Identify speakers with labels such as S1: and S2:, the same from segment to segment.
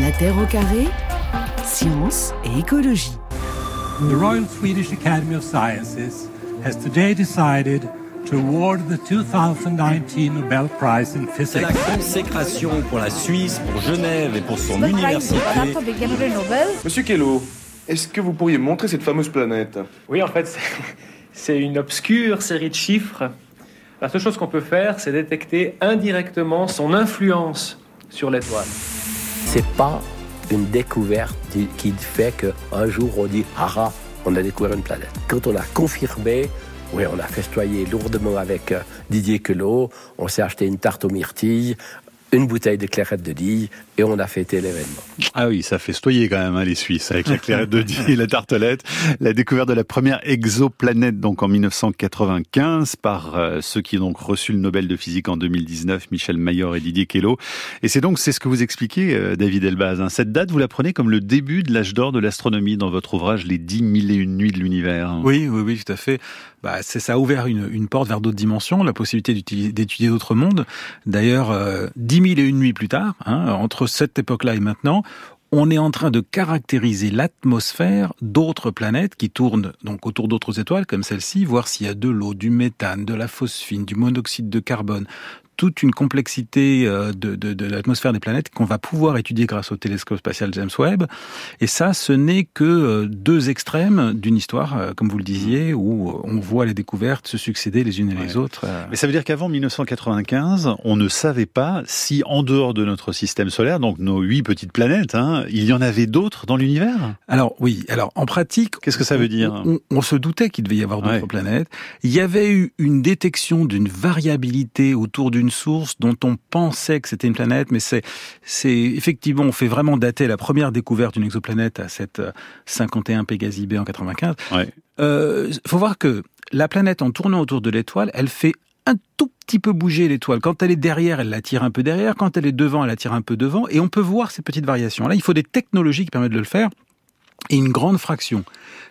S1: La Terre au carré, science et écologie.
S2: The Royal Swedish Academy of Sciences has today decided to award the 2019 Nobel Prize in Physics.
S3: C'est la consécration pour la Suisse, pour Genève et pour son université.
S4: Monsieur Kello, est-ce que vous pourriez montrer cette fameuse planète?
S5: Oui, en fait, c'est- c'est une obscure série de chiffres. La seule chose qu'on peut faire, c'est détecter indirectement son influence sur l'étoile.
S6: C'est pas une découverte qui- fait qu'un jour on dit ah ah, on a découvert une planète. Quand on a confirmé, oui, on a festoyé lourdement avec euh, Didier Queloz, on s'est acheté une tarte aux myrtilles, une bouteille de clairette de Die et on a fêté l'événement.
S7: Ah oui, ça fait stoyer quand même hein, les Suisses avec la clairette de Die et la tartelette. La découverte de la première exoplanète donc en 1995 par euh, ceux qui ont donc reçu le Nobel de physique en 2019, Michel Mayor et Didier Queloz. Et c'est donc c'est ce que vous expliquez, euh, David Elbaz. hein. Cette date, vous la prenez comme le début de l'âge d'or de l'astronomie dans votre ouvrage Les dix mille et une nuits de l'univers.
S8: Oui, oui, oui, tout à fait. Bah, c'est ça a ouvert une, une porte vers d'autres dimensions, la possibilité d'étudier d'autres mondes. D'ailleurs, euh, dix mille et une nuits plus tard, hein, entre cette époque-là et maintenant, on est en train de caractériser l'atmosphère d'autres planètes qui tournent donc autour d'autres étoiles comme celle-ci, voir s'il y a de l'eau, du méthane, de la phosphine, du monoxyde de carbone, toute une complexité euh, de, de, de l'atmosphère des planètes qu'on va pouvoir étudier grâce au télescope spatial James Webb. Et ça, ce n'est que euh, deux extrêmes d'une histoire, euh, comme vous le disiez, où on voit les découvertes se succéder les unes et les autres.
S7: Mais ça veut dire qu'avant 1995, on ne savait pas si en dehors de notre système solaire, donc nos huit petites planètes, hein, il y en avait d'autres dans l'univers?
S8: Alors oui, alors en pratique,
S7: Qu'est-ce que ça veut dire?
S8: on, on se doutait qu'il devait y avoir d'autres
S7: Ouais.
S8: planètes. Il y avait eu une détection d'une variabilité autour d'une source dont on pensait que c'était une planète, mais c'est, c'est effectivement, on fait vraiment dater la première découverte d'une exoplanète à cette euh, 51 Pégasi B en 95.
S7: Ouais.
S8: Euh, faut voir que la planète, en tournant autour de l'étoile, elle fait un tout petit peu bouger l'étoile. Quand elle est derrière, elle la tire un peu derrière. Quand elle est devant, elle la tire un peu devant. Et on peut voir ces petites variations. Là, il faut des technologies qui permettent de le faire. Et une grande fraction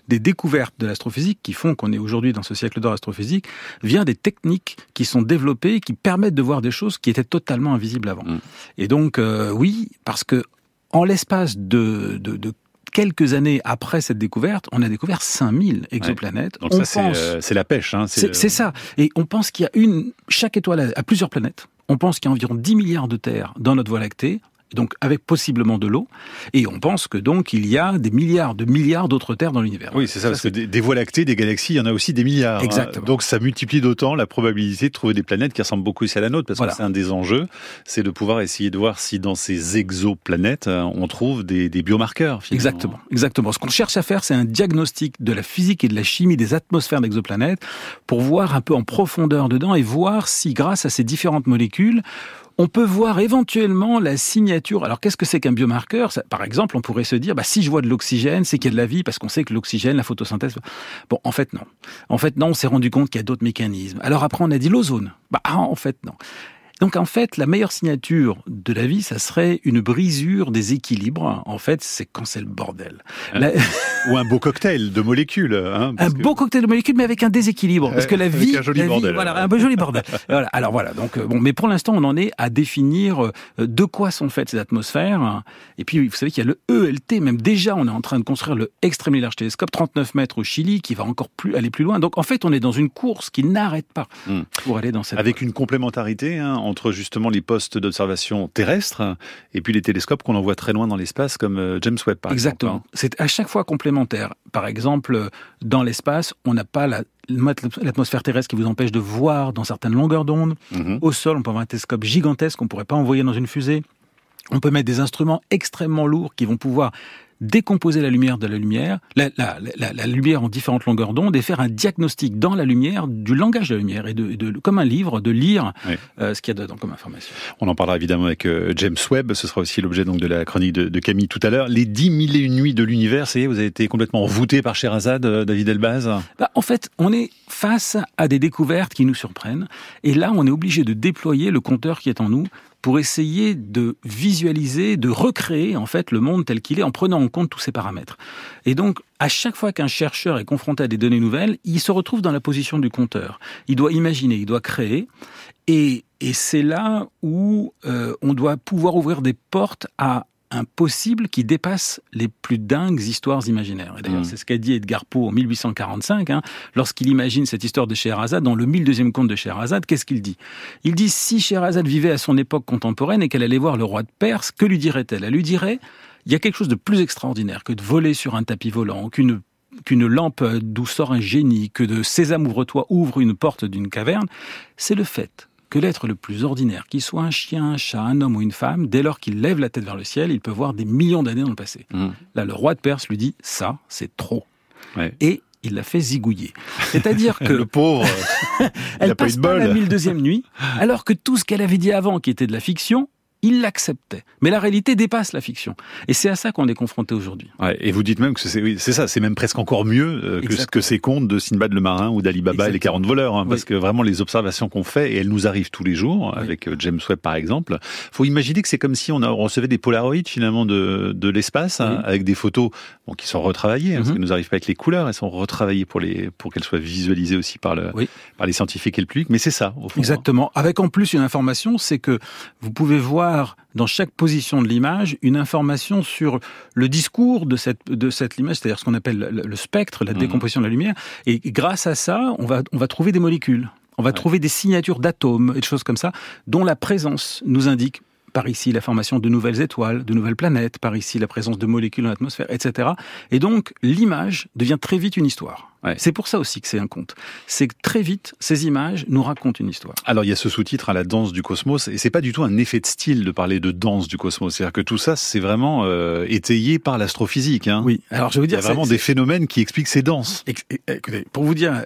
S8: des découvertes de l'astrophysique qui font qu'on est aujourd'hui dans ce siècle d'or astrophysique vient des techniques qui sont développées et qui permettent de voir des choses qui étaient totalement invisibles avant.
S7: Mm.
S8: Et donc, euh, oui, parce que en l'espace de, de, de quelques années après cette découverte, on a découvert 5000 exoplanètes.
S7: Donc
S8: on
S7: ça, c'est euh, c'est la pêche. Hein,
S8: c'est ça. Et on pense qu'il y a une, chaque étoile a, a plusieurs planètes. On pense qu'il y a environ 10 milliards de terres dans notre Voie lactée. Donc, avec possiblement de l'eau. Et on pense que donc, il y a des milliards de milliards d'autres terres dans l'univers.
S7: Oui, c'est ça, parce que des, des voies lactées, des galaxies, il y en a aussi des milliards. hein.
S8: Exactement.
S7: Donc ça multiplie d'autant la probabilité de trouver des planètes qui ressemblent beaucoup à la nôtre, parce
S8: Voilà.
S7: que c'est un des enjeux, c'est de pouvoir essayer de voir si dans ces exoplanètes, euh, on trouve des, des biomarqueurs. finalement.
S8: Exactement, exactement. Ce qu'on cherche à faire, c'est un diagnostic de la physique et de la chimie des atmosphères d'exoplanètes pour voir un peu en profondeur dedans et voir si, grâce à ces différentes molécules, on peut voir éventuellement la signature. Alors, qu'est-ce que c'est qu'un biomarqueur? Par exemple, on pourrait se dire, bah, si je vois de l'oxygène, c'est qu'il y a de la vie, parce qu'on sait que l'oxygène, la photosynthèse. Bon, en fait, non. En fait, non, on s'est rendu compte qu'il y a d'autres mécanismes. Alors après, on a dit l'ozone. Bah, ah, en fait, non. Donc en fait, la meilleure signature de la vie, ça serait une brisure des équilibres. En fait, c'est quand c'est le bordel. La-
S7: Ou un beau cocktail de molécules. Hein,
S8: un
S7: que-
S8: beau cocktail de molécules, mais avec un déséquilibre, parce que la
S7: avec
S8: vie,
S7: un joli
S8: la vie,
S7: bordel.
S8: voilà, un beau joli bordel. voilà. Alors voilà. Donc euh, bon, mais pour l'instant, on en est à définir euh, de quoi sont faites ces atmosphères. Et puis, vous savez qu'il y a le ELT. Même déjà, on est en train de construire le Extremely Large Telescope, 39 mètres au Chili, qui va encore plus aller plus loin. Donc en fait, on est dans une course qui n'arrête pas
S7: Hmm.
S8: pour aller dans cette
S7: Avec une complémentarité hein, entre justement les postes d'observation terrestres et puis les télescopes qu'on envoie très loin dans l'espace comme euh, James Webb par
S8: Exactement.
S7: exemple. hein.
S8: C'est à chaque fois complémentaire. Par exemple, euh, dans l'espace, on n'a pas la- l'atmosphère terrestre qui vous empêche de voir dans certaines longueurs d'onde.
S7: Mhm.
S8: Au sol, on peut avoir un télescope gigantesque qu'on ne pourrait pas envoyer dans une fusée. On peut mettre des instruments extrêmement lourds qui vont pouvoir décomposer la lumière de la lumière, la, la, la, la lumière en différentes longueurs d'onde et faire un diagnostic dans la lumière du langage de la lumière et de, comme un livre de lire
S7: Oui.
S8: euh, ce qu'il y a dedans comme information.
S7: On en parlera évidemment avec euh, James Webb, ce sera aussi l'objet donc de la chronique de, de Camille tout à l'heure. Les 10 mille et une nuits de l'univers, ça y est, vous avez été complètement envoûté par Sherazade, euh, David Elbaz
S8: Bah, en fait, on est face à des découvertes qui nous surprennent. Et là, on est obligé de déployer le compteur qui est en nous pour essayer de visualiser, de recréer en fait le monde tel qu'il est en prenant en compte tous ces paramètres. Et donc, à chaque fois qu'un chercheur est confronté à des données nouvelles, il se retrouve dans la position du compteur. Il doit imaginer, il doit créer. Et, c'est là où euh, on doit pouvoir ouvrir des portes à un possible qui dépasse les plus dingues histoires imaginaires. Et d'ailleurs, mm. c'est ce qu'a dit Edgar Poe en 1845, hein, lorsqu'il imagine cette histoire de Scheherazade, dans le 1002e conte de Scheherazade, qu'est-ce qu'il dit? Il dit, si Scheherazade vivait à son époque contemporaine et qu'elle allait voir le roi de Perse, que lui dirait-elle? Elle lui dirait, il y a quelque chose de plus extraordinaire que de voler sur un tapis volant, qu'une qu'une lampe d'où sort un génie, que de Sésame ouvre-toi ouvre une porte d'une caverne, c'est le fait que l'être le plus ordinaire, qu'il soit un chien, un chat, un homme ou une femme, dès lors qu'il lève la tête vers le ciel, il peut voir des millions d'années dans le passé. Mmh. Là, le roi de Perse lui dit ça, c'est trop. Et il l'a fait zigouiller. C'est-à-dire que
S7: le pauvre,
S8: elle passe pas, la mille deuxième nuit, alors que tout ce qu'elle avait dit avant, qui était de la fiction, il l'acceptait. Mais la réalité dépasse la fiction. Et c'est à ça qu'on est confronté aujourd'hui.
S7: et vous dites même que c'est oui, ça, c'est même presque encore mieux euh, que, que, ces contes de Sinbad le marin ou d'Ali Baba et les 40 voleurs. Hein, parce que vraiment, les observations qu'on fait, et elles nous arrivent tous les jours, avec euh, James Webb par exemple, faut imaginer que c'est comme si on, recevait des polaroïdes finalement de, de l'espace, hein, avec des photos bon, qui sont retravaillées, hein, parce mhm. qu'elles nous arrivent pas avec les couleurs, elles sont retravaillées pour, les, pour qu'elles soient visualisées aussi par, le, par les scientifiques et le public. Mais c'est ça, au fond.
S8: Exactement. Avec en plus une information, c'est que vous pouvez voir dans chaque position de l'image une information sur le discours de cette de cette image, c'est-à-dire ce qu'on appelle le, spectre, la mhm. décomposition de la lumière. Et grâce à ça, on va on va trouver des molécules. On va trouver des signatures d'atomes et de choses comme ça, dont la présence nous indique par ici la formation de nouvelles étoiles, de nouvelles planètes, par ici la présence de molécules dans l'atmosphère, etc. Et donc l'image devient très vite une histoire. C'est pour ça aussi que c'est un conte. C'est que très vite, ces images nous racontent une histoire.
S7: Alors il y a ce sous-titre à la danse du cosmos, et c'est pas du tout un effet de style de parler de danse du cosmos. C'est-à-dire que tout ça, c'est vraiment euh, étayé par l'astrophysique. Hein.
S8: Oui. Alors je veux dire,
S7: il y a vraiment des phénomènes qui expliquent ces danses.
S8: Écoutez, pour vous dire,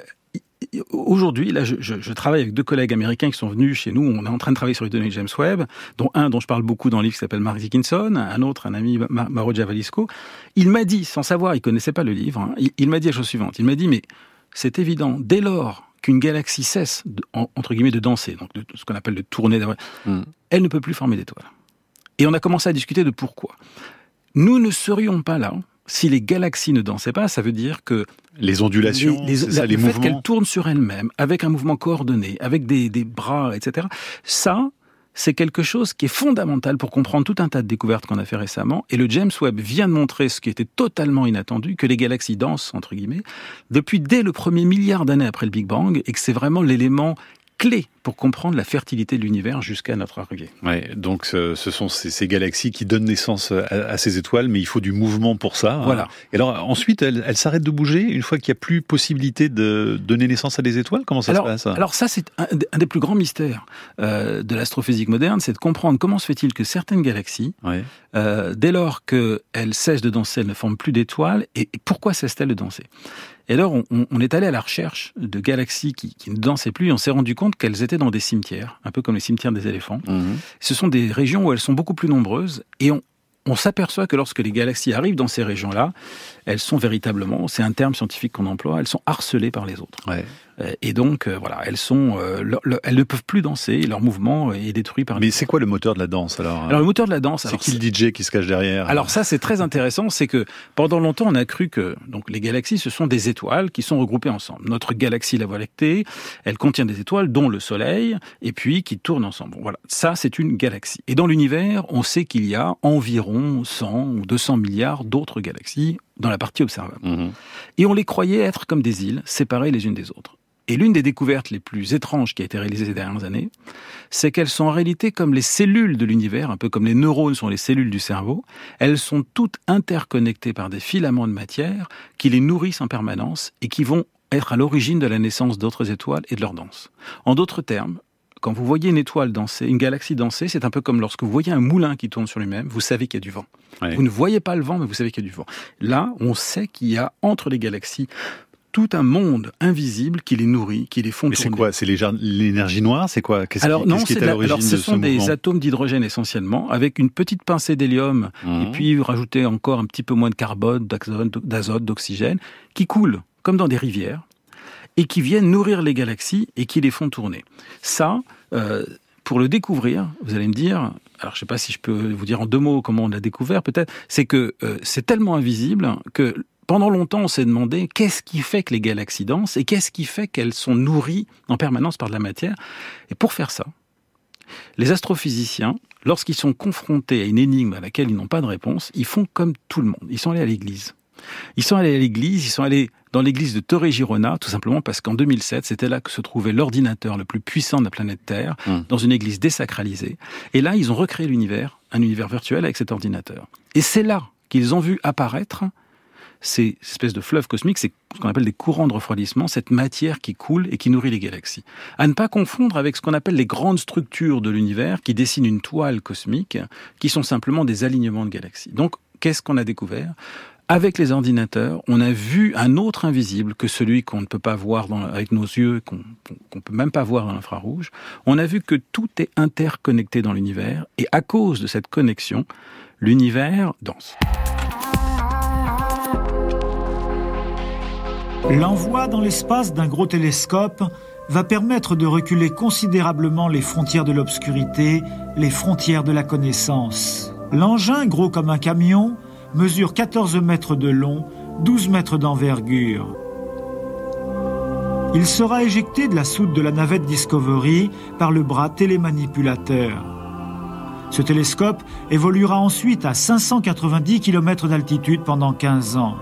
S8: Aujourd'hui, là, je, je, travaille avec deux collègues américains qui sont venus chez nous. On est en train de travailler sur les données de James Webb, dont un dont je parle beaucoup dans le livre qui s'appelle Mark Dickinson, un autre, un ami, Mauro Javalisco. Il m'a dit, sans savoir, il connaissait pas le livre, hein, il, m'a dit la chose suivante. Il m'a dit, mais c'est évident, dès lors qu'une galaxie cesse, de, entre guillemets, de danser, donc de, ce qu'on appelle de tourner, mm. elle ne peut plus former d'étoiles. Et on a commencé à discuter de pourquoi. Nous ne serions pas là si les galaxies ne dansaient pas, ça veut dire que
S7: les ondulations, les, ça,
S8: le
S7: fait
S8: qu'elles tournent sur elles-mêmes, avec un mouvement coordonné, avec des, des bras, etc. Ça, c'est quelque chose qui est fondamental pour comprendre tout un tas de découvertes qu'on a fait récemment. Et le James Webb vient de montrer ce qui était totalement inattendu, que les galaxies dansent, entre guillemets, depuis dès le premier milliard d'années après le Big Bang, et que c'est vraiment l'élément clé pour comprendre la fertilité de l'univers jusqu'à notre arrivée.
S7: Ouais, donc ce, sont ces, galaxies qui donnent naissance à, ces étoiles, mais il faut du mouvement pour ça.
S8: Hein. Voilà.
S7: Et alors ensuite, elles elle s'arrêtent de bouger une fois qu'il n'y a plus possibilité de donner naissance à des étoiles? Comment ça
S8: se
S7: passe?
S8: Alors ça, c'est un, des plus grands mystères euh, de l'astrophysique moderne, c'est de comprendre comment se fait-il que certaines galaxies, euh, dès lors qu'elles cessent de danser, elles ne forment plus d'étoiles, et pourquoi cessent-elles de danser? Et alors, on, est allé à la recherche de galaxies qui, ne dansaient plus et on s'est rendu compte qu'elles étaient dans des cimetières, un peu comme les cimetières des éléphants. Mhm. Ce sont des régions où elles sont beaucoup plus nombreuses et on, on s'aperçoit que lorsque les galaxies arrivent dans ces régions-là, elles sont véritablement, c'est un terme scientifique qu'on emploie, elles sont harcelées par les autres.
S7: Ouais.
S8: Euh, et donc, euh, voilà, elles sont, euh, elles ne peuvent plus danser, leur mouvement est détruit par.
S7: Mais c'est quoi le moteur de la danse alors
S8: Alors le moteur de la danse,
S7: c'est qui le DJ qui se cache derrière
S8: Alors ça, c'est très intéressant, c'est que pendant longtemps, on a cru que donc les galaxies, ce sont des étoiles qui sont regroupées ensemble. Notre galaxie, la Voie lactée, elle contient des étoiles, dont le Soleil, et puis qui tournent ensemble. voilà, ça, c'est une galaxie. Et dans l'univers, on sait qu'il y a environ 100 ou 200 milliards d'autres galaxies dans la partie observable. Mhm. Et on les croyait être comme des îles, séparées les unes des autres. Et l'une des découvertes les plus étranges qui a été réalisée ces dernières années, c'est qu'elles sont en réalité comme les cellules de l'univers, un peu comme les neurones sont les cellules du cerveau. Elles sont toutes interconnectées par des filaments de matière qui les nourrissent en permanence et qui vont être à l'origine de la naissance d'autres étoiles et de leur danse. En d'autres termes, quand vous voyez une étoile danser, une galaxie danser, c'est un peu comme lorsque vous voyez un moulin qui tourne sur lui-même, vous savez qu'il y a du vent. Vous ne voyez pas le vent, mais vous savez qu'il y a du vent. Là, on sait qu'il y a entre les galaxies tout un monde invisible qui les nourrit, qui les font
S7: Mais c'est quoi? C'est l'énergie noire? C'est quoi?
S8: Qu'est-ce alors, qui, non, est, à alors, ce sont des atomes d'hydrogène essentiellement, avec une petite pincée d'hélium, et mmh. puis rajouter encore un petit peu moins de carbone, d'azote, d'oxygène, qui coulent comme dans des rivières, et qui viennent nourrir les galaxies et qui les font tourner. Ça, euh, pour le découvrir, vous allez me dire, alors je ne sais pas si je peux vous dire en deux mots comment on l'a découvert, peut-être, c'est que euh, c'est tellement invisible que pendant longtemps, on s'est demandé qu'est-ce qui fait que les galaxies dansent et qu'est-ce qui fait qu'elles sont nourries en permanence par de la matière. Et pour faire ça, les astrophysiciens lorsqu'ils sont confrontés à une énigme à laquelle ils n'ont pas de réponse, ils font comme tout le monde. Ils sont allés à l'église. Ils sont allés à l'église, ils sont allés dans l'église de Torre Girona, tout simplement parce qu'en 2007, c'était là que se trouvait l'ordinateur le plus puissant de la planète Terre, mmh. dans une église désacralisée. Et là, ils ont recréé l'univers, un univers virtuel avec cet ordinateur. Et c'est là qu'ils ont vu apparaître ces espèces de fleuves cosmiques, c'est ce qu'on appelle des courants de refroidissement, cette matière qui coule et qui nourrit les galaxies. À ne pas confondre avec ce qu'on appelle les grandes structures de l'univers qui dessinent une toile cosmique, qui sont simplement des alignements de galaxies. Donc, qu'est-ce qu'on a découvert? Avec les ordinateurs, on a vu un autre invisible que celui qu'on ne peut pas voir avec nos yeux, qu'on ne peut même pas voir dans l'infrarouge. On a vu que tout est interconnecté dans l'univers et à cause de cette connexion, l'univers danse.
S9: L'envoi dans l'espace d'un gros télescope va permettre de reculer considérablement les frontières de l'obscurité, les frontières de la connaissance. L'engin, gros comme un camion, mesure 14 mètres de long, 12 mètres d'envergure. Il sera éjecté de la soute de la navette Discovery par le bras télémanipulateur. Ce télescope évoluera ensuite à 590 km d'altitude pendant 15 ans.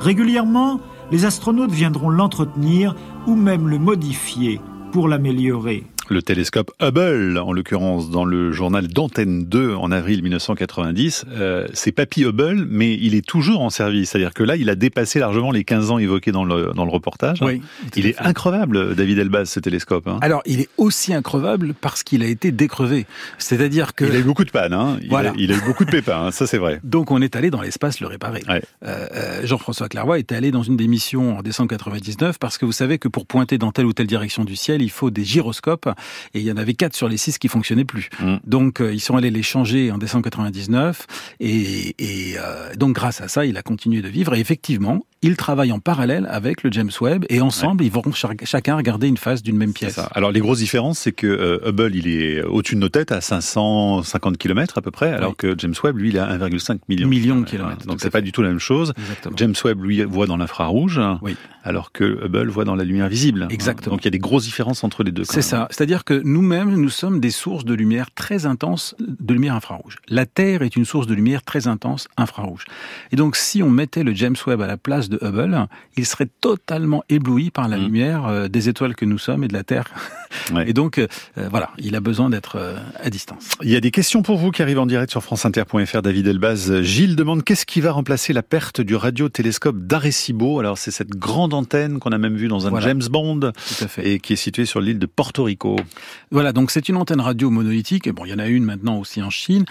S9: Régulièrement, les astronautes viendront l'entretenir ou même le modifier pour l'améliorer.
S7: Le télescope Hubble, en l'occurrence dans le journal d'Antenne 2 en avril 1990, euh, c'est Papy Hubble, mais il est toujours en service. C'est-à-dire que là, il a dépassé largement les 15 ans évoqués dans le, dans le reportage.
S8: Oui,
S7: il est increvable, David Elbaz, ce télescope. Hein.
S8: Alors, il est aussi increvable parce qu'il a été décrevé. C'est-à-dire que...
S7: Il a eu beaucoup de pannes, hein. il, a, il, a, eu beaucoup de pépins, hein. ça c'est vrai.
S8: Donc on est allé dans l'espace le réparer. Euh, euh, Jean-François Clairvoy est allé dans une des missions en décembre 99 parce que vous savez que pour pointer dans telle ou telle direction du ciel, il faut des gyroscopes et il y en avait quatre sur les six qui fonctionnaient plus. Mm. Donc euh, ils sont allés les changer en décembre 99 et, et euh, donc grâce à ça, il a continué de vivre et effectivement, ils travaillent en parallèle avec le James Webb et ensemble, ils vont chacun regarder une face d'une même pièce.
S7: Alors les grosses différences, c'est que euh, Hubble, il est au-dessus de nos têtes à 550 km à peu près, alors que James Webb, lui, il a 1,5 million.
S8: Millions de kilomètres.
S7: Donc c'est pas du tout la même chose. James Webb, lui, voit dans l'infrarouge, alors que Hubble voit dans la lumière visible.
S8: Exactement.
S7: Donc il y a des grosses différences entre les deux.
S8: C'est ça. C'est-à-dire que nous-mêmes, nous sommes des sources de lumière très intenses, de lumière infrarouge. La Terre est une source de lumière très intense infrarouge. Et donc si on mettait le James Webb à la place de Hubble, il serait totalement ébloui par la mmh. lumière euh, des étoiles que nous sommes et de la Terre. Et donc, euh, euh, voilà, il a besoin d'être à distance.
S7: Il y a des questions pour vous qui arrivent en direct sur franceinter.fr. David Elbaz. Gilles demande qu'est-ce qui va remplacer la perte du radiotélescope d'Arecibo? Alors, c'est cette grande antenne qu'on a même vue dans un James Bond et qui est située sur l'île de Porto Rico.
S8: Voilà, donc c'est une antenne radio monolithique. Et bon, il y en a une maintenant aussi en Chine.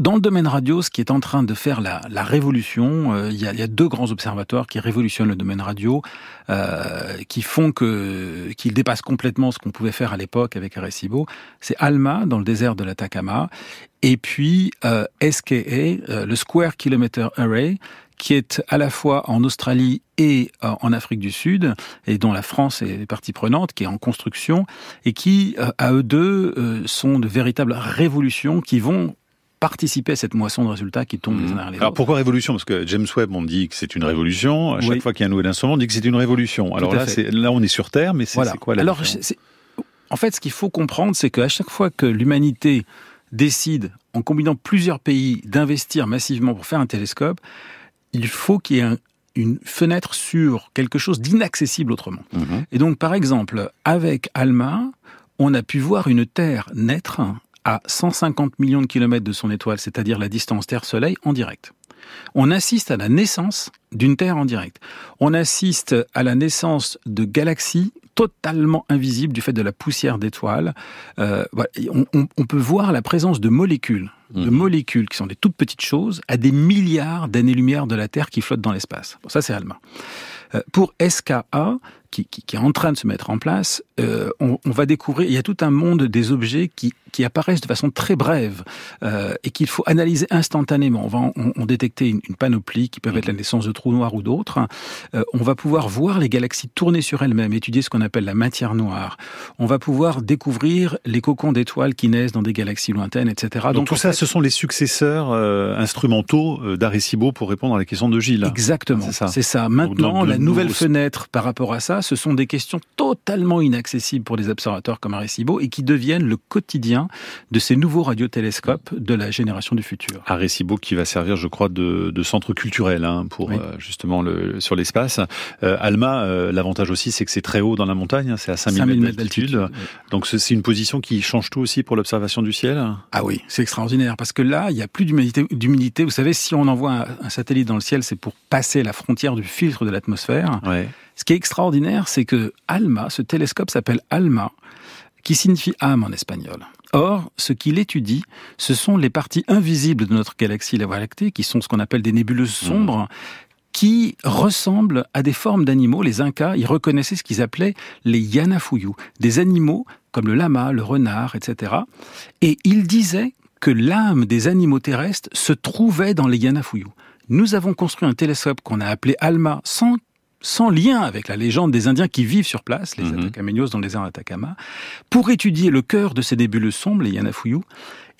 S8: Dans le domaine radio, ce qui est en train de faire la, la révolution, euh, il, y a, il, y a, deux grands observatoires qui révolutionnent le domaine radio, euh, qui font que qu'ils dépassent complètement ce qu'on pouvait faire à l'époque avec Arecibo. C'est ALMA dans le désert de l'Atacama, et puis euh, SKA, euh, le Square Kilometer Array, qui est à la fois en Australie et en Afrique du Sud, et dont la France est partie prenante, qui est en construction, et qui, à eux deux, sont de véritables révolutions qui vont participer à cette moisson de résultats qui tombe les uns derrière les
S7: Alors pourquoi révolution? Parce que James Webb, on dit que c'est une révolution. À chaque fois qu'il y a un nouvel instrument, on dit que c'est une révolution. Alors là, là, on est sur Terre, mais c'est quoi la
S8: Alors, en fait, ce qu'il faut comprendre, c'est qu'à chaque fois que l'humanité décide, en combinant plusieurs pays, d'investir massivement pour faire un télescope, il faut qu'il y ait une fenêtre sur quelque chose d'inaccessible autrement. Mhm. Et donc, par exemple, avec ALMA, on a pu voir une Terre naître à 150 millions de kilomètres de son étoile, c'est-à-dire la distance Terre-Soleil, en direct. On assiste à la naissance d'une Terre en direct. On assiste à la naissance de galaxies totalement invisibles du fait de la poussière d'étoiles. Euh, on, peut voir la présence de molécules, de mhm. molécules qui sont des toutes petites choses, à des milliards d'années-lumière de la Terre qui flottent dans l'espace. ça, c'est ALMA. Euh, pour SKA, qui, qui, est en train de se mettre en place, euh, on, on, va découvrir, il y a tout un monde des objets qui, qui apparaissent de façon très brève euh, et qu'il faut analyser instantanément. On va en, on, détecter une, une, panoplie qui peut être la naissance de trou noir ou d'autres. Euh, on va pouvoir voir les galaxies tourner sur elles-mêmes, étudier ce qu'on appelle la matière noire. On va pouvoir découvrir les cocons d'étoiles qui naissent dans des galaxies lointaines, etc.
S7: Donc, tout ça, ce sont les successeurs euh, instrumentaux euh, d'Arecibo pour répondre à la question de Gilles.
S8: Exactement, c'est ça. ça. Maintenant, la nouvelle fenêtre par rapport à ça, ce sont des questions totalement inaccessibles pour des observateurs comme Arecibo et qui deviennent le quotidien de ces nouveaux radiotélescopes de la génération du futur.
S7: Arecibo qui va servir, je crois, de, de centre culturel hein, pour euh, justement le, sur l'espace. Euh, Alma, euh, l'avantage aussi, c'est que c'est très haut dans la montagne, hein, c'est à 5000 mètres d'altitude. Donc c'est une position qui change tout aussi pour l'observation du ciel?
S8: Ah oui, c'est extraordinaire parce que là, il n'y a plus d'humidité. Vous savez, si on envoie un, satellite dans le ciel, c'est pour passer la frontière du filtre de l'atmosphère. Ce qui est extraordinaire, c'est que ALMA, ce télescope s'appelle ALMA, qui signifie âme en espagnol. Or, ce qu'il étudie, ce sont les parties invisibles de notre galaxie, la Voie lactée, qui sont ce qu'on appelle des nébuleuses sombres, qui ressemblent à des formes d'animaux. Les Incas, ils reconnaissaient ce qu'ils appelaient les Yanafuyu, des animaux comme le lama, le renard, etc. Et ils disaient que l'âme des animaux terrestres se trouvait dans les Yanafuyu. Nous avons construit un télescope qu'on a appelé ALMA sans sans lien avec la légende des Indiens qui vivent sur place, les mm dans les désert d'Atacama, pour étudier le cœur de ces nébuleuses sombres, les Yanafuyu.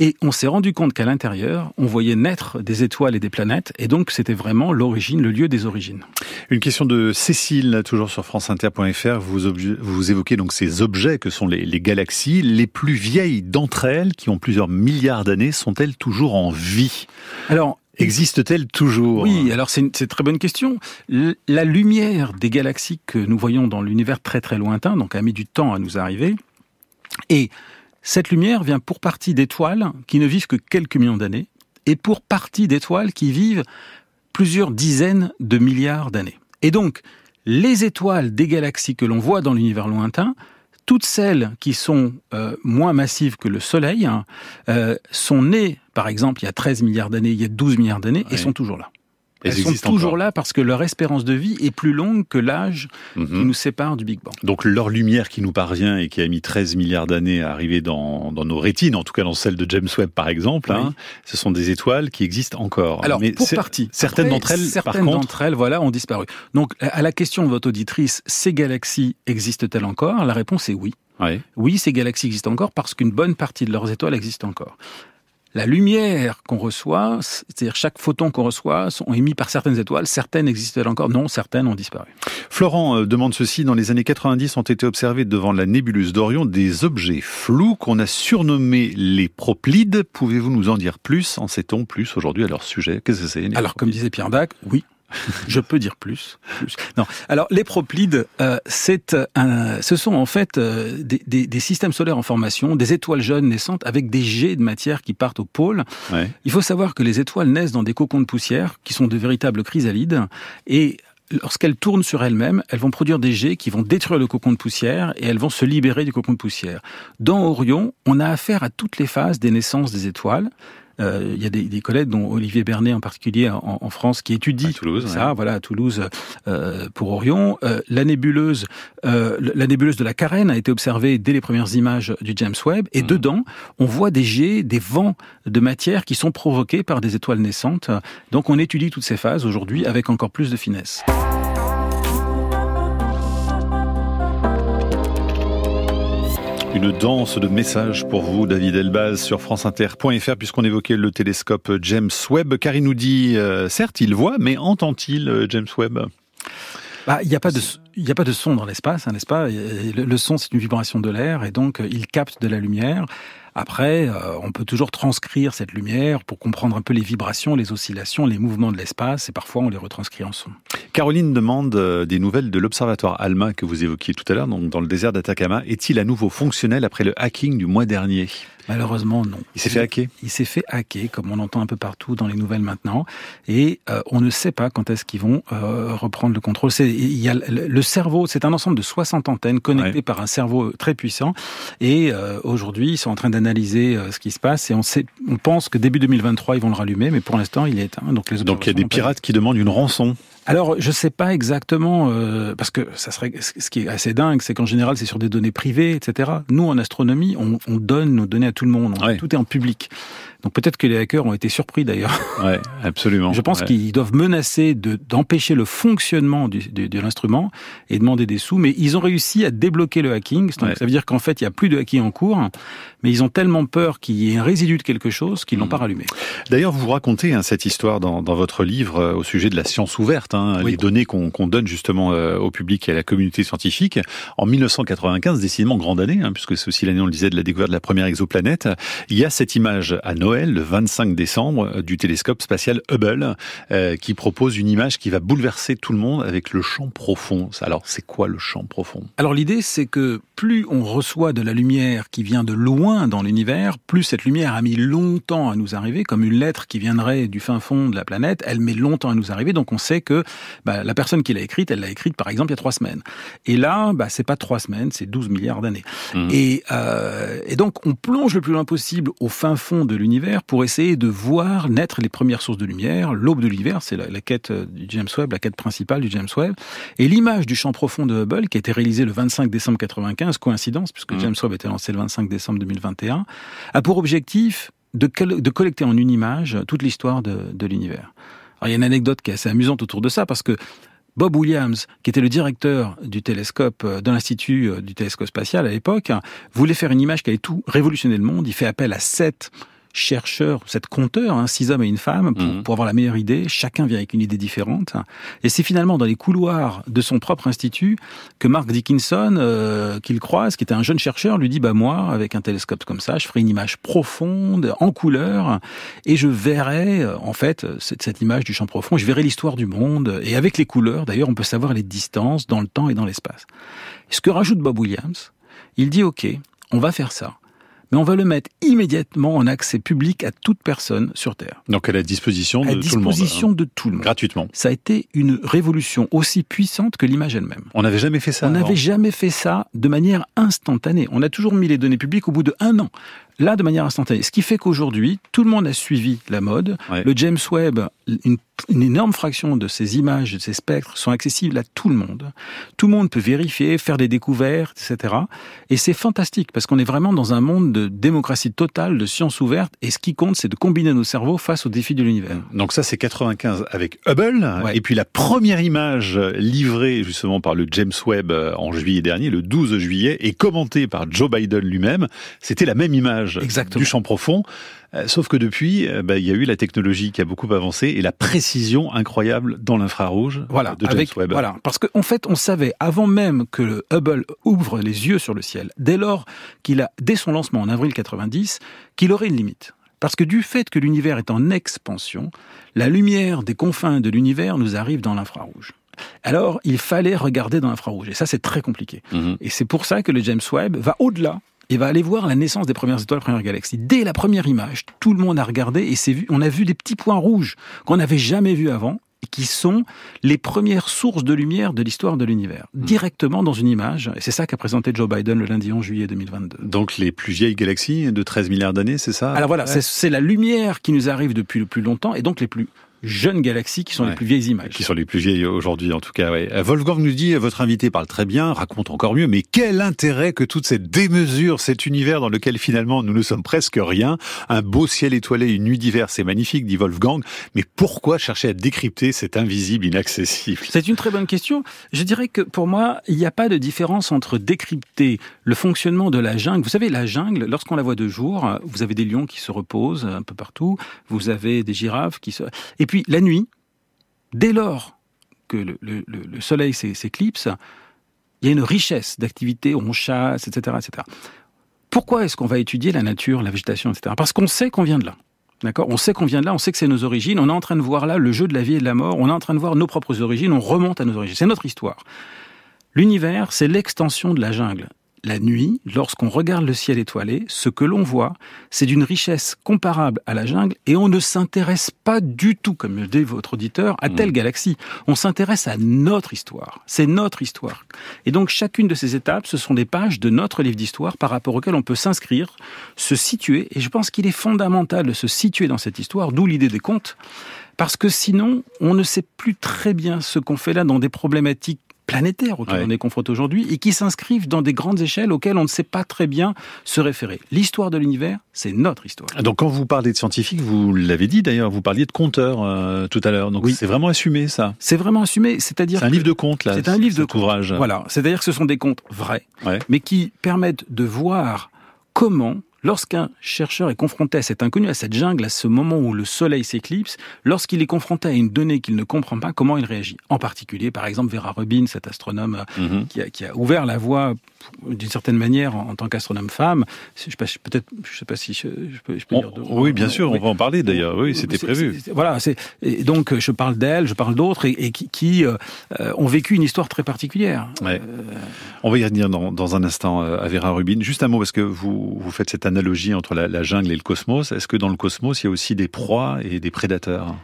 S8: Et on s'est rendu compte qu'à l'intérieur, on voyait naître des étoiles et des planètes, et donc c'était vraiment l'origine, le lieu des origines.
S7: Une question de Cécile, toujours sur franceinter.fr. Vous, vous évoquez donc ces objets que sont les, les galaxies. Les plus vieilles d'entre elles, qui ont plusieurs milliards d'années, sont-elles toujours en vie?
S8: Alors,
S7: Existe-t-elle toujours
S8: Oui, alors c'est une, très bonne question. La lumière des galaxies que nous voyons dans l'univers très très lointain, donc a mis du temps à nous arriver, et cette lumière vient pour partie d'étoiles qui ne vivent que quelques millions d'années, et pour partie d'étoiles qui vivent plusieurs dizaines de milliards d'années. Et donc, les étoiles des galaxies que l'on voit dans l'univers lointain toutes celles qui sont euh, moins massives que le Soleil hein, euh, sont nées, par exemple, il y a 13 milliards d'années, il y a 12 milliards d'années, et sont toujours là. Elles, sont toujours là parce que leur espérance de vie est plus longue que l'âge qui mhm. nous sépare du Big Bang.
S7: Donc leur lumière qui nous parvient et qui a mis 13 milliards d'années à arriver dans, dans, nos rétines, en tout cas dans celle de James Webb par exemple, hein, ce sont des étoiles qui existent encore.
S8: Alors Mais pour partie.
S7: Certaines d'entre elles,
S8: certaines d'entre elles, voilà, ont disparu. Donc à la question de votre auditrice, ces galaxies existent-elles encore? La réponse est oui. Oui. oui, ces galaxies existent encore parce qu'une bonne partie de leurs étoiles existent encore la lumière qu'on reçoit, c'est-à-dire chaque photon qu'on reçoit, sont émis par certaines étoiles. Certaines existent encore? Non, certaines ont disparu.
S7: Florent euh, demande ceci. Dans les années 90 ont été observés devant la nébuleuse d'Orion des objets flous qu'on a surnommés les proplides. Pouvez-vous nous en dire plus? En sait-on plus aujourd'hui à leur sujet? Qu'est-ce que c'est
S8: Alors, comme disait Pierre Dac, oui, je peux dire plus, Non. Alors les proplides, euh, c'est un, ce sont en fait euh, des, des, des, systèmes solaires en formation, des étoiles jeunes naissantes avec des jets de matière qui partent au pôle. Ouais. Il faut savoir que les étoiles naissent dans des cocons de poussière qui sont de véritables chrysalides et lorsqu'elles tournent sur elles-mêmes, elles vont produire des jets qui vont détruire le cocon de poussière et elles vont se libérer du cocon de poussière. Dans Orion, on a affaire à toutes les phases des naissances des étoiles. Euh, il y a des, des, collègues, dont Olivier Bernet en particulier en, en France, qui étudie ça, voilà, à Toulouse euh, pour Orion. Euh, la nébuleuse, euh, la nébuleuse de la Carène a été observée dès les premières images du James Webb, et mmh. dedans, on voit des jets, des vents de matière qui sont provoqués par des étoiles naissantes. Donc, on étudie toutes ces phases aujourd'hui avec encore plus de finesse.
S7: Une danse de messages pour vous, David Elbaz, sur franceinter.fr, puisqu'on évoquait le télescope James Webb, car il nous dit, euh, certes, il voit, mais entend-il euh, James Webb?
S8: Bah, il n'y a pas de il a pas de son dans l'espace, hein, n'est-ce pas? Le, son, c'est une vibration de l'air, et donc il capte de la lumière. Après, euh, on peut toujours transcrire cette lumière pour comprendre un peu les vibrations, les oscillations, les mouvements de l'espace, et parfois on les retranscrit en son.
S7: Caroline demande euh, des nouvelles de l'observatoire ALMA que vous évoquiez tout à l'heure, dans le désert d'Atacama. Est-il à nouveau fonctionnel après le hacking du mois dernier?
S8: Malheureusement, non.
S7: Il s'est fait hacker
S8: Il s'est fait hacker, comme on entend un peu partout dans les nouvelles maintenant. Et euh, on ne sait pas quand est-ce qu'ils vont euh, reprendre le contrôle. C'est, il y a le cerveau, c'est un ensemble de 60 antennes connectées par un cerveau très puissant. Et euh, aujourd'hui, ils sont en train d'analyser ce qui se passe. Et on, sait, on pense que début 2023, ils vont le rallumer. Mais pour l'instant, il est éteint.
S7: Donc, les donc il y a des pirates qui demandent une rançon
S8: alors, je sais pas exactement, euh, parce que ça serait ce qui est assez dingue, c'est qu'en général, c'est sur des données privées, etc. Nous, en astronomie, on, on donne nos données à tout le monde. Tout est en public. Donc peut-être que les hackers ont été surpris d'ailleurs.
S7: Ouais, absolument.
S8: Je pense qu'ils doivent menacer d'empêcher le fonctionnement du, de l'instrument et demander des sous, mais ils ont réussi à débloquer le hacking. Donc ça veut dire qu'en fait, il n'y a plus de hacking en cours, mais ils ont tellement peur qu'il y ait un résidu de quelque chose qu'ils n'ont hmm. pas rallumé.
S7: D'ailleurs, vous racontez hein, cette histoire dans, dans, votre livre euh, au sujet de la science ouverte, hein, les données qu'on donne justement euh, au public et à la communauté scientifique. En 1995, décidément grande année, hein, puisque c'est aussi l'année, on le disait, de la découverte de la première exoplanète, il y a cette image à Noël, le 25 décembre, euh, du télescope spatial Hubble, qui propose une image qui va bouleverser tout le monde avec le champ profond. Alors, c'est quoi le champ profond?
S8: Alors, l'idée, c'est que plus on reçoit de la lumière qui vient de loin dans l'univers, plus cette lumière a mis longtemps à nous arriver, comme une lettre qui viendrait du fin fond de la planète, elle met longtemps à nous arriver, donc on sait que bah, la personne qui l'a écrite, elle l'a écrite par exemple il y a trois semaines. Et là, bah, c'est pas trois semaines, c'est 12 milliards d'années. Mmh. Et, euh, et donc on plonge le plus loin possible au fin fond de l'univers pour essayer de voir naître les premières sources de lumière. L'aube de l'univers, c'est la, la, quête du James Webb, la quête principale du James Webb. Et l'image du champ profond de Hubble, qui a été réalisée le 25 décembre 95, coïncidence, puisque mmh. James Webb a été lancé le 25 décembre 2021, a pour objectif de, de collecter en une image toute l'histoire de, de l'univers. Alors il y a une anecdote qui est assez amusante autour de ça parce que Bob Williams, qui était le directeur du télescope euh, de l'Institut euh, du télescope spatial à l'époque, voulait faire une image qui allait tout révolutionner le monde. Il fait appel à sept chercheurs, cette compteur, hein, six hommes et une femme, mhm. pour, avoir la meilleure idée. Chacun vient avec une idée différente. Et c'est finalement dans les couloirs de son propre institut que Mark Dickinson, euh, qu'il croise, qui était un jeune chercheur, lui dit bah moi, avec un télescope comme ça, je ferai une image profonde, en couleur, et je verrai euh, en fait cette, cette image du champ profond. Je verrai l'histoire du monde. Et avec les couleurs, d'ailleurs, on peut savoir les distances dans le temps et dans l'espace. Ce que rajoute Bob Williams, il dit ok, on va faire ça mais on va le mettre immédiatement en accès public à toute personne sur Terre.
S7: Donc à la disposition de tout le monde. À
S8: disposition de tout le monde.
S7: Gratuitement.
S8: Ça a été une révolution aussi puissante que l'image elle-même.
S7: On n'avait jamais fait ça.
S8: On n'avait jamais fait ça de manière instantanée. On a toujours mis les données publiques au bout de un an là de manière instantanée. Ce qui fait qu'aujourd'hui, tout le monde a suivi la mode. Le James Webb, une, énorme fraction de ces images, de ces spectres sont accessibles à tout le monde. Tout le monde peut vérifier, faire des découvertes, etc. Et c'est fantastique parce qu'on est vraiment dans un monde de démocratie totale, de science ouverte. Et ce qui compte, c'est de combiner nos cerveaux face aux défis de l'univers.
S7: Donc ça, c'est 95 avec Hubble. Et puis la première image livrée justement par le James Webb euh, en juillet dernier, le 12 juillet, et commentée par Joe Biden lui-même, c'était la même image du champ profond. Euh, sauf que depuis, euh, bah, il y a eu la technologie qui a beaucoup avancé et la précision incroyable dans l'infrarouge
S8: voilà,
S7: de James Webb.
S8: Voilà, parce qu'en en fait, on savait avant même que le Hubble ouvre les yeux sur le ciel, dès lors qu'il a, dès son lancement en avril 90, qu'il aurait une limite. Parce que du fait que l'univers est en expansion, la lumière des confins de l'univers nous arrive dans l'infrarouge. Alors, il fallait regarder dans l'infrarouge. Et ça, c'est très compliqué. Mhm. Et c'est pour ça que le James Webb va au-delà et va aller voir la naissance des premières étoiles, premières galaxies. Dès la première image, tout le monde a regardé et vu, on a vu des petits points rouges qu'on n'avait jamais vus avant et qui sont les premières sources de lumière de l'histoire de l'univers, hmm. directement dans une image. Et c'est ça qu'a présenté Joe Biden le lundi 11 juillet 2022.
S7: Donc les plus vieilles galaxies de 13 milliards d'années, c'est ça?
S8: Alors voilà, c'est la lumière qui nous arrive depuis le plus longtemps, et donc les plus jeunes galaxies qui sont les plus vieilles images.
S7: Qui sont les plus vieilles aujourd'hui, en tout cas. Ouais. Euh, Wolfgang nous dit, votre invité parle très bien, raconte encore mieux, mais quel intérêt que toute cette démesure, cet univers dans lequel finalement nous ne sommes presque rien, un beau ciel étoilé, une nuit d'hiver, c'est magnifique, dit Wolfgang, mais pourquoi chercher à décrypter cet invisible inaccessible?
S8: C'est une très bonne question. Je dirais que pour moi, il n'y a pas de différence entre décrypter le fonctionnement de la jungle. Vous savez, la jungle, lorsqu'on la voit de jour, vous avez des lions qui se reposent un peu partout, vous avez des girafes qui se... Et puis la nuit, dès lors que le, soleil s'éclipse, il y a une richesse d'activités, on chasse, etc., etc. Pourquoi est-ce qu'on va étudier la nature, la végétation, etc. Parce qu'on sait qu'on vient de là. D'accord? On sait qu'on vient de là, on sait que c'est nos origines, on est en train de voir là le jeu de la vie et de la mort, on est en train de voir nos propres origines, on remonte à nos origines. C'est notre histoire. L'univers, c'est l'extension de la jungle la nuit, lorsqu'on regarde le ciel étoilé, ce que l'on voit, c'est d'une richesse comparable à la jungle et on ne s'intéresse pas du tout, comme le dit votre auditeur, à telle mmh. galaxie. On s'intéresse à notre histoire. C'est notre histoire. Et donc chacune de ces étapes, ce sont des pages de notre livre d'histoire par rapport auquel on peut s'inscrire, se situer. Et je pense qu'il est fondamental de se situer dans cette histoire, d'où l'idée des contes. Parce que sinon, on ne sait plus très bien ce qu'on fait là dans des problématiques planétaires auxquels on est confronté aujourd'hui et qui s'inscrivent dans des grandes échelles auxquelles on ne sait pas très bien se référer. L'histoire de l'univers, c'est notre histoire.
S7: Donc quand vous parlez de scientifiques, vous l'avez dit d'ailleurs, vous parliez de compteurs euh, tout à l'heure. Donc oui. c'est vraiment assumé ça.
S8: C'est vraiment assumé, c'est-à-dire
S7: c'est un livre de contes là.
S8: C'est un livre de
S7: ouvrage.
S8: Voilà, c'est-à-dire que ce sont des contes vrais, mais qui permettent de voir comment Lorsqu'un chercheur est confronté à cet inconnu, à cette jungle, à ce moment où le soleil s'éclipse, lorsqu'il est confronté à une donnée qu'il ne comprend pas, comment il réagit? En particulier, par exemple, Vera Rubin, cet astronome mhm. qui, a, qui, a, ouvert la voie d'une certaine manière en, tant qu'astronome femme. Je sais pas, peut-être, je sais pas si je, peux, je peux dire.
S7: oui, bien sûr, on va en parler d'ailleurs. Oui, c'était prévu.
S8: voilà, c'est donc je parle d'elle, je parle d'autres et, qui, qui euh, ont vécu une histoire très particulière.
S7: Ouais. Euh, on va y revenir dans, dans, un instant euh, à Vera Rubin. Juste un mot parce que vous vous faites cette analogie entre la, jungle et le cosmos. Est-ce que dans le cosmos, il y a aussi des proies et des prédateurs?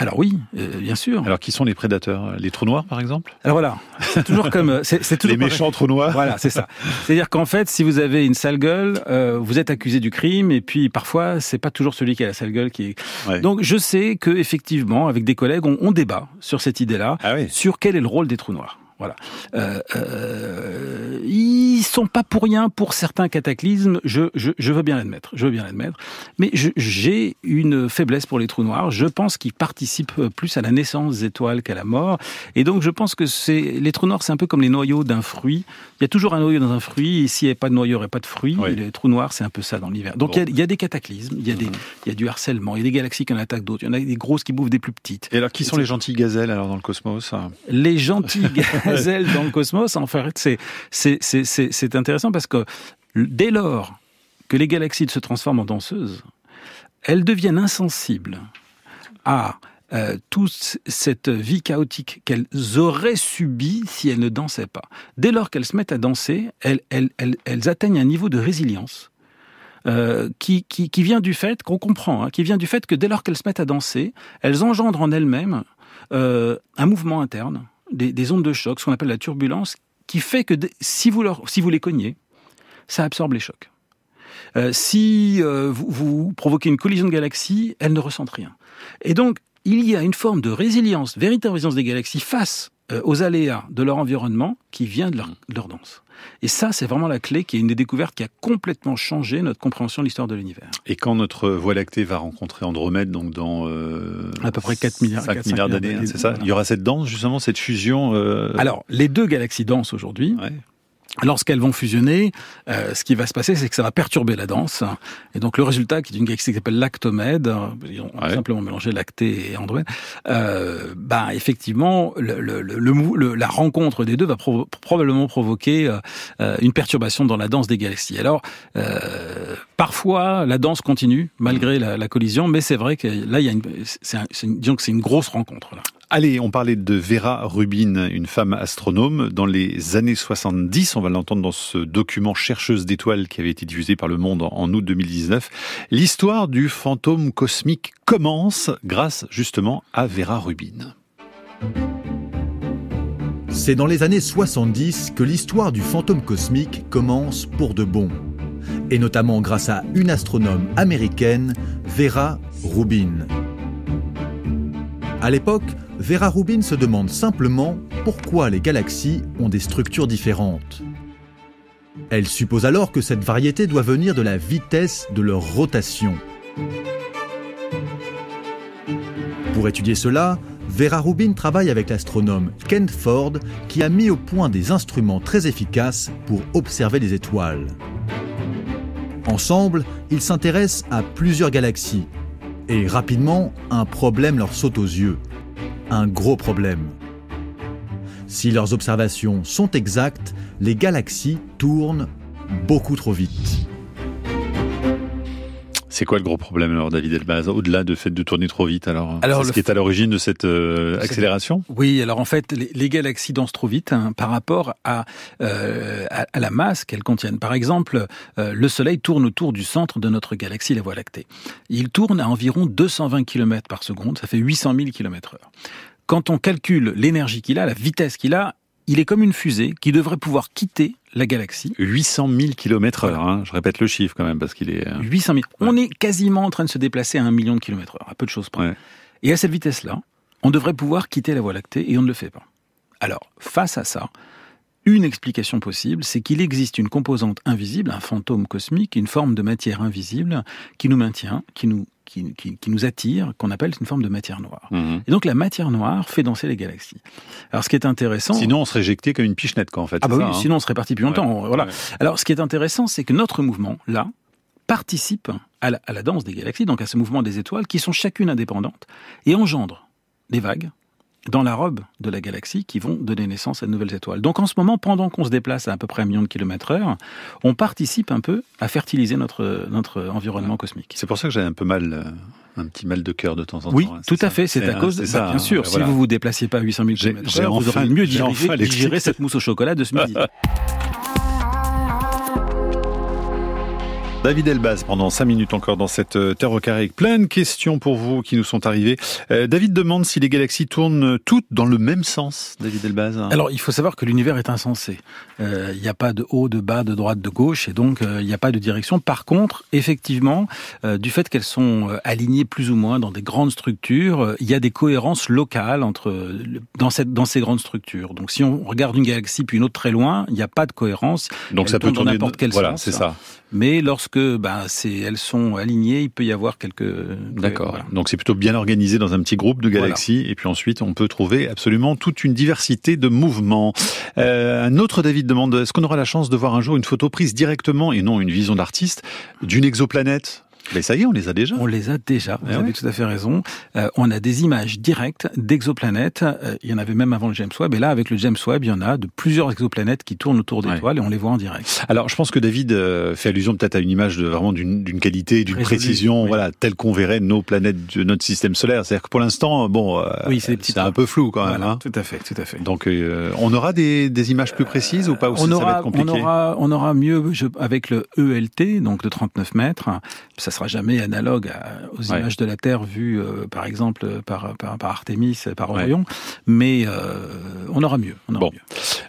S8: Alors oui, euh, bien sûr.
S7: Alors qui sont les prédateurs? Les trous noirs, par exemple?
S8: Alors voilà, c'est toujours comme euh, c'est toujours
S7: les méchants trous noirs.
S8: Voilà, c'est ça. C'est-à-dire qu'en fait, si vous avez une sale gueule, euh, vous êtes accusé du crime, et puis parfois c'est pas toujours celui qui a la sale gueule qui est. Donc je sais que effectivement, avec des collègues, on, on débat sur cette idée-là, ah oui. sur quel est le rôle des trous noirs. Voilà. Euh, euh, ils sont pas pour rien pour certains cataclysmes. Je, je, je veux bien l'admettre. Je veux bien l'admettre. Mais j'ai une faiblesse pour les trous noirs. Je pense qu'ils participent plus à la naissance des étoiles qu'à la mort. Et donc, je pense que c'est les trous noirs, c'est un peu comme les noyaux d'un fruit. Il y a toujours un noyau dans un fruit. Et s'il n'y avait pas de noyau, il n'y aurait pas de fruit. les trous noirs, c'est un peu ça dans l'hiver. Donc, il, y a, des cataclysmes. Il y a des, il y a du harcèlement. Il y a des galaxies qui en attaquent d'autres. Il y en a des grosses qui bouffent des plus petites.
S7: Et alors, qui sont les gentilles gazelles alors dans le cosmos?
S8: Les gentilles dans le cosmos, en fait, c'est, c'est, c'est, c'est intéressant parce que dès lors que les galaxies se transforment en danseuses, elles deviennent insensibles à euh, toute cette vie chaotique qu'elles auraient subie si elles ne dansaient pas. Dès lors qu'elles se mettent à danser, elles, elles, elles, elles atteignent un niveau de résilience euh, qui, qui, qui, vient du fait, qu'on comprend, hein, qui vient du fait que dès lors qu'elles se mettent à danser, elles engendrent en elles-mêmes euh, un mouvement interne des, ondes de choc, ce qu'on appelle la turbulence, qui fait que si vous, leur, si vous les cognez, ça absorbe les chocs. Euh, si euh, vous, vous, provoquez une collision de galaxies, elles ne ressentent rien. Et donc, il y a une forme de résilience, véritable résilience des galaxies face euh, aux aléas de leur environnement qui vient de leur, leur danse. Et ça, c'est vraiment la clé qui est une des découvertes qui a complètement changé notre compréhension de l'histoire de l'univers.
S7: Et quand notre Voie lactée va rencontrer Andromède, donc dans euh,
S8: à peu près 4 milliards,
S7: 5 milliards d'années, c'est ça? Il y aura cette danse, justement, cette fusion euh...
S8: Alors, les deux galaxies dansent aujourd'hui. Ouais. Lorsqu'elles vont fusionner, euh, ce qui va se passer, c'est que ça va perturber la danse. Et donc le résultat, qui est une galaxie qui s'appelle Lactomède, ils ont simplement mélangé lacté et andromède, euh, bah, effectivement, le, le, le, la rencontre des deux va probablement provoquer euh, euh, une perturbation dans la danse des galaxies. Alors, euh, parfois, la danse continue malgré la, la collision, mais c'est vrai que là, il y a une, c'est disons que c'est une grosse rencontre. Là.
S7: Allez, on parlait de Vera Rubin, une femme astronome. Dans les années 70, on va l'entendre dans ce document Chercheuse d'étoiles qui avait été diffusé par Le Monde en août 2019. L'histoire du fantôme cosmique commence grâce justement à Vera Rubin.
S10: C'est dans les années 70 que l'histoire du fantôme cosmique commence pour de bon. Et notamment grâce à une astronome américaine, Vera Rubin. À l'époque, Vera Rubin se demande simplement pourquoi les galaxies ont des structures différentes. Elle suppose alors que cette variété doit venir de la vitesse de leur rotation. Pour étudier cela, Vera Rubin travaille avec l'astronome Ken Ford qui a mis au point des instruments très efficaces pour observer les étoiles. Ensemble, ils s'intéressent à plusieurs galaxies et rapidement, un problème leur saute aux yeux un gros problème. Si leurs observations sont exactes, les galaxies tournent beaucoup trop vite.
S7: C'est quoi le gros problème alors, David Elbaz, au-delà du fait de tourner trop vite alors, alors ce qui est à l'origine de cette euh, accélération?
S8: Oui, alors en fait, les, galaxies dansent trop vite hein, par rapport à, euh, à, la masse qu'elles contiennent. Par exemple, euh, le Soleil tourne autour du centre de notre galaxie, la Voie lactée. Il tourne à environ 220 km par seconde, ça fait 800 000 km heure. Quand on calcule l'énergie qu'il a, la vitesse qu'il a, il est comme une fusée qui devrait pouvoir quitter la galaxie.
S7: 800 000 km heure, hein. je répète le chiffre quand même parce qu'il est...
S8: 800 000. On est quasiment en train de se déplacer à un million de kilomètres heure, à peu de choses près. Et à cette vitesse-là, on devrait pouvoir quitter la Voie lactée et on ne le fait pas. Alors, face à ça, une explication possible, c'est qu'il existe une composante invisible, un fantôme cosmique, une forme de matière invisible qui nous maintient, qui nous qui, nous attire, qu'on appelle une forme de matière noire. Mhm. Et donc la matière noire fait danser les galaxies. Alors ce qui est intéressant...
S7: Sinon on serait éjecté comme une pichenette quoi en fait.
S8: Ah bah oui,
S7: hein.
S8: sinon on serait parti plus longtemps. Voilà. Alors ce qui est intéressant, c'est que notre mouvement, là, participe à la, à la danse des galaxies, donc à ce mouvement des étoiles, qui sont chacune indépendantes, et engendre des vagues, dans la robe de la galaxie qui vont donner naissance à de nouvelles étoiles. Donc en ce moment, pendant qu'on se déplace à à peu près un million de kilomètres heure, on participe un peu à fertiliser notre, notre environnement cosmique.
S7: C'est pour ça que j'ai un peu mal, euh, un petit mal de cœur de temps en temps.
S8: Oui, hein, tout à fait. C'est à cause de ça. Bien sûr, si vous vous déplaciez pas à 800 000 km heure, vous aurez mieux digéré cette mousse au chocolat de ce midi.
S7: David Elbaz, pendant cinq minutes encore dans cette euh, Terre au carré. Plein de questions pour vous qui nous sont arrivées. Euh, David demande si les galaxies tournent toutes dans le même sens, David Elbaz.
S8: Alors, il faut savoir que l'univers est insensé. Euh, il n'y a pas de haut, de bas, de droite, de gauche, et donc il n'y a pas de direction. Par contre, effectivement, du fait qu'elles sont alignées plus ou moins dans des grandes structures, il y a des cohérences locales entre dans, cette, dans ces grandes structures. Donc, si on regarde une galaxie puis une autre très loin, il n'y a pas de cohérence.
S7: Donc, ça peut tourner
S8: n'importe quel
S7: voilà, c'est ça.
S8: Mais lorsque ben, c'est, elles sont alignées, il peut y avoir quelques.
S7: D'accord. Donc c'est plutôt bien organisé dans un petit groupe de galaxies, et puis ensuite on peut trouver absolument toute une diversité de mouvements. Euh, un autre David demande est-ce qu'on aura la chance de voir un jour une photo prise directement et non une vision d'artiste d'une exoplanète? Mais ça y est, on les a déjà.
S8: On les a déjà. Vous ah avez tout à fait raison. Euh, on a des images directes d'exoplanètes. Euh, il y en avait même avant le James Webb. Et là, avec le James Webb, il y en a de plusieurs exoplanètes qui tournent autour d'étoiles et on les voit en direct.
S7: Alors, je pense que David euh, fait allusion peut-être à une image de vraiment d'une qualité, d'une précision, voilà, telle qu'on verrait nos planètes de notre système solaire. C'est-à-dire que pour l'instant, bon,
S8: oui, c'est
S7: un peu flou quand même. Hein.
S8: Tout à fait, tout à fait.
S7: Donc, on aura des, des, images plus précises ou pas aussi,
S8: on aura,
S7: ça va être compliqué
S8: on aura, on aura mieux avec le ELT, donc de 39 mètres. Ça sera jamais analogue aux images de la Terre vues, euh, par exemple, par, par, par, Artemis, par Orion, mais euh, on aura mieux. On
S7: bon.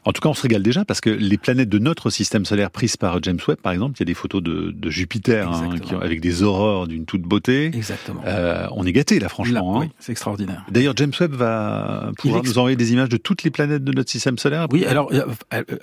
S7: En tout cas, on se régale déjà parce que les planètes de notre système solaire prises par James Webb, par exemple, il y a des photos de, de Jupiter hein, qui avec des aurores d'une toute beauté.
S8: Exactement.
S7: Euh, on est gâté là, franchement.
S8: Hein. Oui, c'est extraordinaire.
S7: D'ailleurs, James Webb va pouvoir nous envoyer des images de toutes les planètes de notre système solaire?
S8: Oui, alors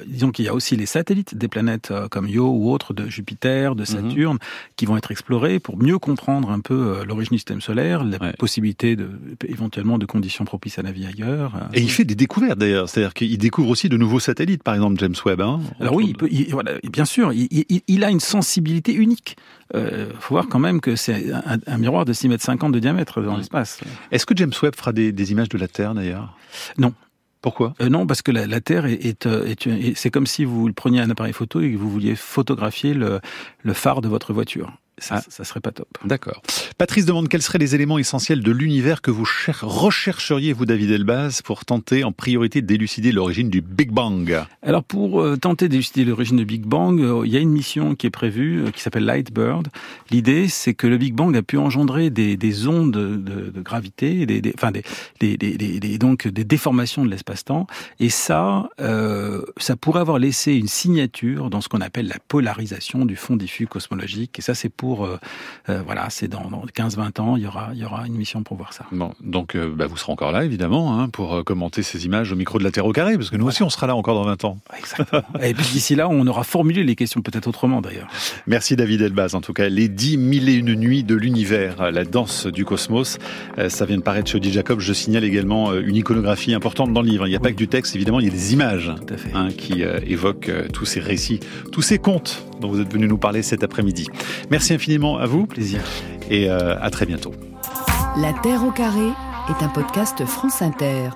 S8: disons qu'il y a aussi les satellites des planètes comme Io ou autres de Jupiter, de mhm. Saturne, qui vont être explorés pour mieux comprendre un peu euh, l'origine du système solaire, la possibilité de, éventuellement de conditions propices à la vie ailleurs. Euh.
S7: Et il fait des découvertes d'ailleurs, c'est-à-dire qu'il découvre aussi de nouveaux satellites, par exemple James Webb. Hein,
S8: Alors oui, il peut, voilà, bien sûr, il, il, a une sensibilité unique. Il euh, faut voir quand même que c'est un, miroir de 6 mètres 50 de diamètre dans l'espace.
S7: Est-ce que James Webb fera des, des images de la Terre d'ailleurs?
S8: Non.
S7: Pourquoi?
S8: Non, parce que la, Terre est, est, est c'est comme si vous preniez un appareil photo et que vous vouliez photographier le, le phare de votre voiture. Ça, ah. ça serait pas top.
S7: D'accord. Patrice demande quels seraient les éléments essentiels de l'univers que vous rechercheriez, vous, David Elbaz, pour tenter en priorité d'élucider l'origine du Big Bang?
S8: Alors, pour euh, tenter d'élucider l'origine du Big Bang, euh, il y a une mission qui est prévue, euh, qui s'appelle Lightbird. L'idée, c'est que le Big Bang a pu engendrer des, des ondes de, de, gravité, des, des, enfin, des, des, donc des déformations de l'espace-temps. Et ça, ça pourrait avoir laissé une signature dans ce qu'on appelle la polarisation du fond diffus cosmologique. Et ça, c'est pour euh, euh, voilà, c'est dans, 15-20 ans, il y aura, il y aura une mission pour voir ça.
S7: Bon, donc euh, bah, vous serez encore là, évidemment, hein, pour commenter ces images au micro de la Terre au carré, parce que nous aussi, on sera là encore dans 20 ans.
S8: Exactement. et puis d'ici là, on aura formulé les questions peut-être autrement, d'ailleurs.
S7: Merci David Elbaz, en tout cas, les 10 mille et une nuits de l'univers, la danse du cosmos, ça vient de paraître chez Jacob. Je signale également une iconographie importante dans le livre. Il n'y a pas que du texte, évidemment, il y a des images hein, qui évoquent tous ces récits, tous ces contes dont vous êtes venu nous parler cet après-midi. Merci infiniment à vous.
S8: Plaisir.
S7: Et euh, à très bientôt.
S1: La Terre au carré est un podcast France Inter.